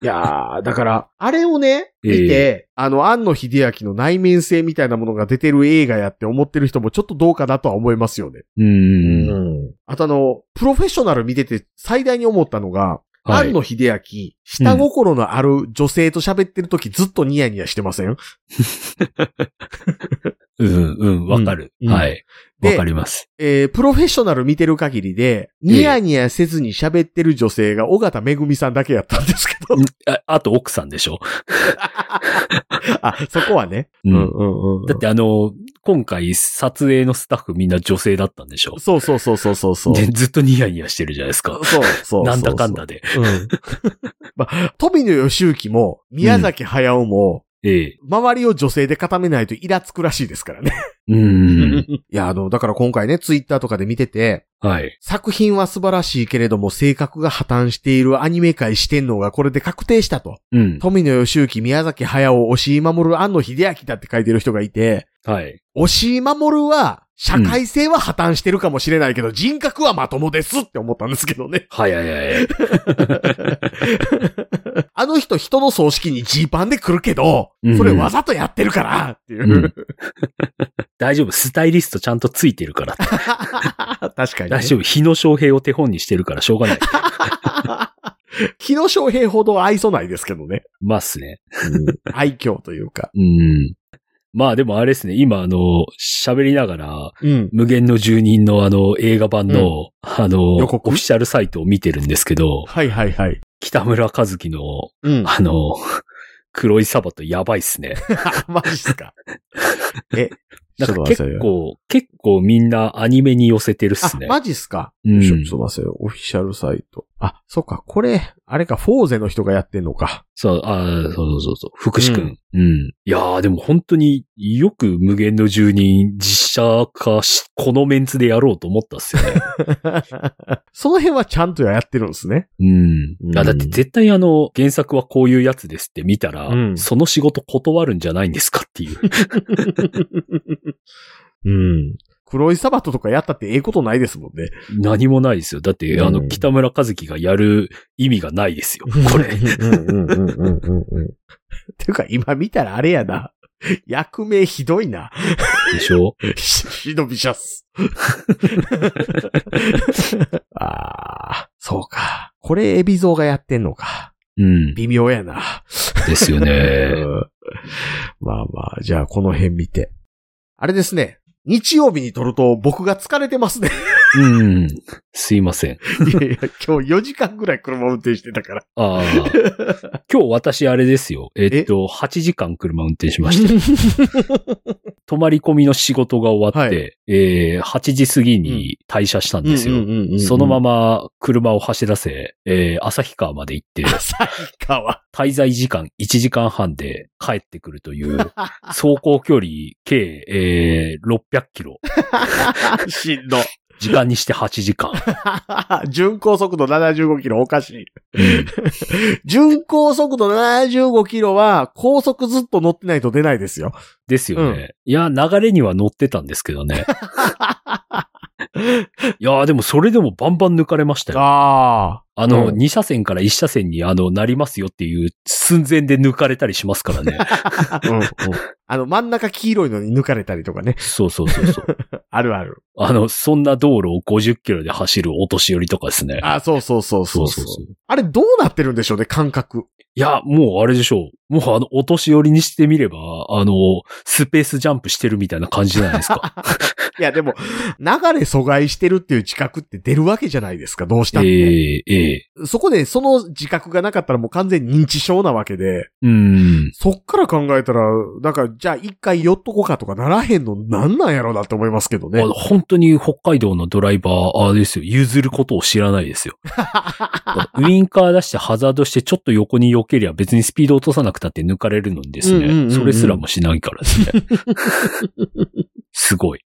いやー、だから、あれをね、見て、あの、庵野秀明の内面性みたいなものが出てる映画やって思ってる人もちょっとどうかなとは思いますよね。うん。ん。あとあの、プロフェッショナル見てて最大に思ったのが、はい庵野秀明、下心のある女性と喋ってる時ずっとニヤニヤしてません？うん、うん、わかる。うんはい。でわかります。えー、プロフェッショナル見てる限りで、ニヤニヤせずに喋ってる女性が尾形めぐみさんだけやったんですけど。ああと、奥さんでしょ。あ、そこはね。うん。んうだってあの、今回撮影のスタッフみんな女性だったんでしょ。そうそうそうそうそうそう。で、ずっとニヤニヤしてるじゃないですか。そうそうそう。なんだかんだで。うん。まあ、富野義行も、宮崎駿も、ええ。周りを女性で固めないとイラつくらしいですからね。うん。いや、あの、だから今回ね、ツイッターとかで見てて、はい。作品は素晴らしいけれども、性格が破綻しているアニメ界四天王がこれで確定したと。うん。富野義行、宮崎駿、押井守、庵野秀明だって書いてる人がいて、はい。押井守は、社会性は破綻してるかもしれないけど、人格はまともですって思ったんですけどね。はいはいはい。あの人人の葬式にジーパンで来るけどうん、それわざとやってるからっていう。うん 大丈夫。スタイリストちゃんとついてるから。確かに、ね。大丈夫。日野翔平を手本にしてるからしょうがない。日野翔平ほど愛想ないですけどね。まあっすね。愛嬌というか。うん。まあでもあれですね。今あの、喋りながら、うん。無限の住人のあの映画版の、あの、予告？オフィシャルサイトを見てるんですけど、はいはいはい。北村和樹の、うん。あの、黒いサバとやばいっすね。マジっすか？え、なんか結構、結構みんなアニメに寄せてるっすあ、ね。マジっすか？うんちょっと待ってよ。オフィシャルサイト。あ、そっか。これ、あれか、フォーゼの人がやってんのか。そう、あーそうそうそうそう。福士くうんん。うん。いやー、でも本当によく無限の住人実写化し、このメンツでやろうと思ったっすよね。その辺はちゃんとやってるんですね。うん。うんあだって絶対あの、原作はこういうやつですって見たら、うんその仕事断るんじゃないんですかっていう。うん。黒いサバトとかやったってええことないですもんね。何もないですよ。だって、あの、うん北村和樹がやる意味がないですよ。これ。うんうんうんうんうんうん。ていうか今見たらあれやな。役名ひどいな。でしょ？し、シノビシャス。ああ、そうか。これエビゾーがやってんのか。うん。微妙やな。ですよね。うんまあまあ、じゃあこの辺見て。あれですね。日曜日に撮ると僕が疲れてますね。うん。すいません。いやいや、今日4時間ぐらい車運転してたから。ああ。今日私あれですよ。え？っと、8時間車運転しました。泊まり込みの仕事が終わって、はえー、8時過ぎに退社したんですよ。そのまま。ま車を走らせ、えー、旭川まで行って、旭川。滞在時間1時間半で帰ってくるという、走行距離計、えー、600キロ。しんど。時間にして8時間。巡航速度75キロおかしい。巡航速度75キロは高速ずっと乗ってないと出ないですよ。ですよね。いや、流れには乗ってたんですけどね。いやーでもそれでもバンバン抜かれましたよ。ああ。あの、うん2車線から1車線にあの、なりますよっていう寸前で抜かれたりしますからね。うんうんあの、真ん中黄色いのに抜かれたりとかね。そうそうそうそう。あるある。あの、そんな道路を50キロで走るお年寄りとかですね。あ、そうそうそうそうそうそうあれどうなってるんでしょうね、感覚。いや、もうあれでしょう。もうあの、お年寄りにしてみれば、あの、スペースジャンプしてるみたいな感じじゃないですか。いや、でも、流れ阻害してるっていう自覚って出るわけじゃないですか、どうしたえって。えええそこでその自覚がなかったらもう完全に認知症なわけで、うん。そっから考えたら、なんか、じゃあ一回寄っとこうかとかならへんのなんなんやろうなって思いますけどね本当に北海道のドライバー、あれですよ、譲ることを知らないですよ。ウインカー出してハザードしてちょっと横に避けりゃ別にスピード落とさなくたって抜かれるのにですうんうんうんうんね。それすらもしないからですね。すごい。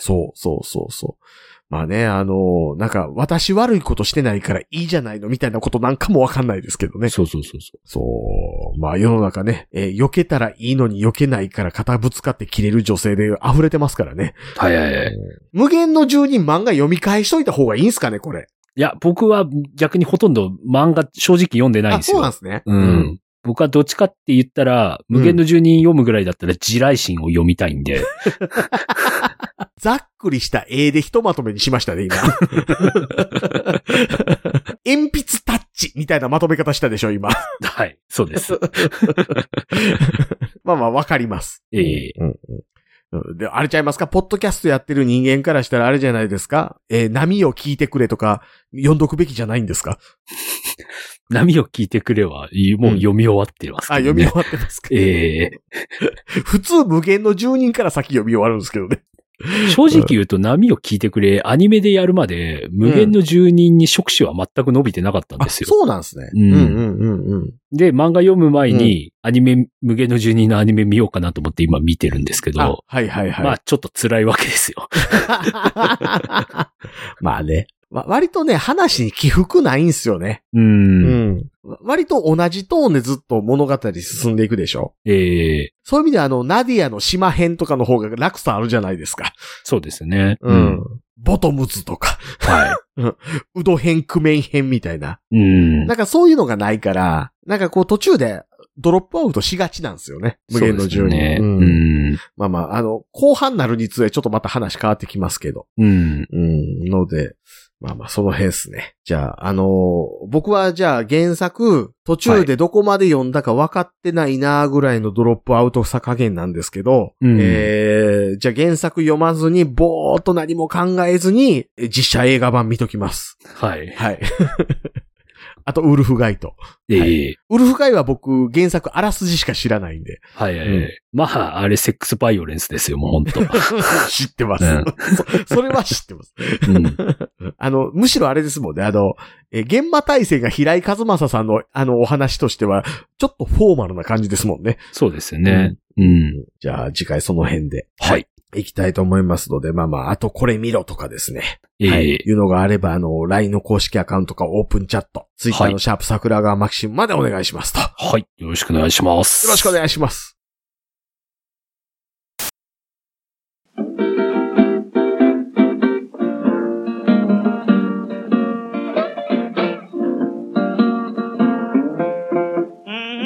そうそうそうそう。まあね、あのなんか、私悪いことしてないからいいじゃないのみたいなことなんかもわかんないですけどね。そうそうそうそそう。まあ世の中ね、えー避けたらいいのに避けないから肩ぶつかって切れる女性で溢れてますからね。う。はいはいはい。無限の住人漫画読み返しといた方がいいんすかね、これ。いや、僕は逆にほとんど漫画正直読んでないんあ、ですよそうなん。ですね。うん。僕はどっちかって言ったら、無限の住人読むぐらいだったら地雷神を読みたいんで。ざっくりした絵でひとまとめにしましたね、今。鉛筆タッチみたいなまとめ方したでしょ、今。はい。そうです。まあまあ、わかります。ええうんうんうんで、あれちゃいますか？ポッドキャストやってる人間からしたらあれじゃないですか？えー波を聞いてくれとか、読んどくべきじゃないんですか？波を聞いてくれは、いもう読み終わってますけあ、読み終わってますか？ええ普通無限の住人から先読み終わるんですけどね。正直言うと波を聞いてくれ、アニメでやるまで、無限の住人に触手は全く伸びてなかったんあ、ですよ。そうなんですね。うんうんうんうんうん。で、漫画読む前に、アニメ、無限の住人のアニメ見ようかなと思って今見てるんですけあど、はいはいはい。まあちょっと辛いわけですよ。まあね。わ割とね、話に起伏ないんすよね。う。うんん。割と同じトーンでずっと物語進んでいくでしょ。ええそういう意味であの、ナディアの島編とかの方が落差あるじゃないですか。そうですね。うん。ボトムズとか、はウド 編、クメン編みたいな。い。うん。なんかそういうのがないから、なんかこう途中でドロップアウトしがちなんですよね。無限の住人。そうですね。ううんん。まあまあ、あの、後半なるにつれちょっとまた話変わってきますけど。うん。うん、ので、まあまあ、その辺ですね。じゃあ、あのー僕はじゃあ原作、途中でどこまで読んだか分かってないなぐらいのドロップアウトさ加減なんですけど、うんえー、じゃあ原作読まずに、ぼーっと何も考えずに、え実写映画版見ときます。はい。はい。あと、ウルフガイト。ええウルフガイは僕、原作あらすじしか知らないんで。はいはいはい。うんまあ、あれ、セックスバイオレンスですよ、もう本当 知ってます、うん そ。それは知ってます。うん。あの、むしろあれですもんね、あの、え、現場大戦が平井和正さんの、あの、お話としては、ちょっとフォーマルな感じですもんね。そうですよね。うん。じゃあ、次回その辺で。はい。行きたいと思いますので、まあまあ、あとこれ見ろとかですね。ええはい。いうのがあれば、あの、LINE の公式アカウントかオープンチャット、Twitter のシャープ桜川マキシムまでお願いしますと。よはい。よろしくお願いします。ろしくお願いします。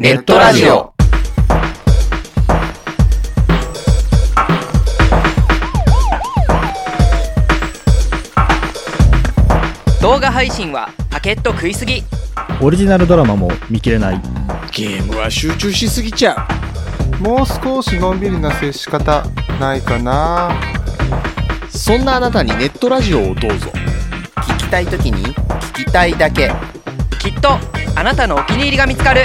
ネットラジオ。動画配信はパケット食いすぎ。オリジナルドラマも見切れない。ゲームは集中しすぎちゃう。もう少しのんびりな接し方ないかな。そんなあなたにネットラジオをどうぞ。聞きたいときに聞きたいだけ。きっとあなたのお気に入りが見つかる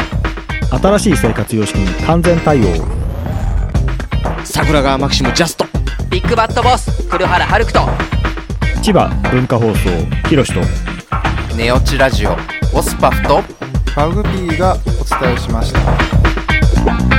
新しい生活様式に完全対応桜川マキシムジャスト。ビッグバットボス黒原遥人千葉文化放送ひろしとネオチラジオオスパフとマグピーがお伝えしました。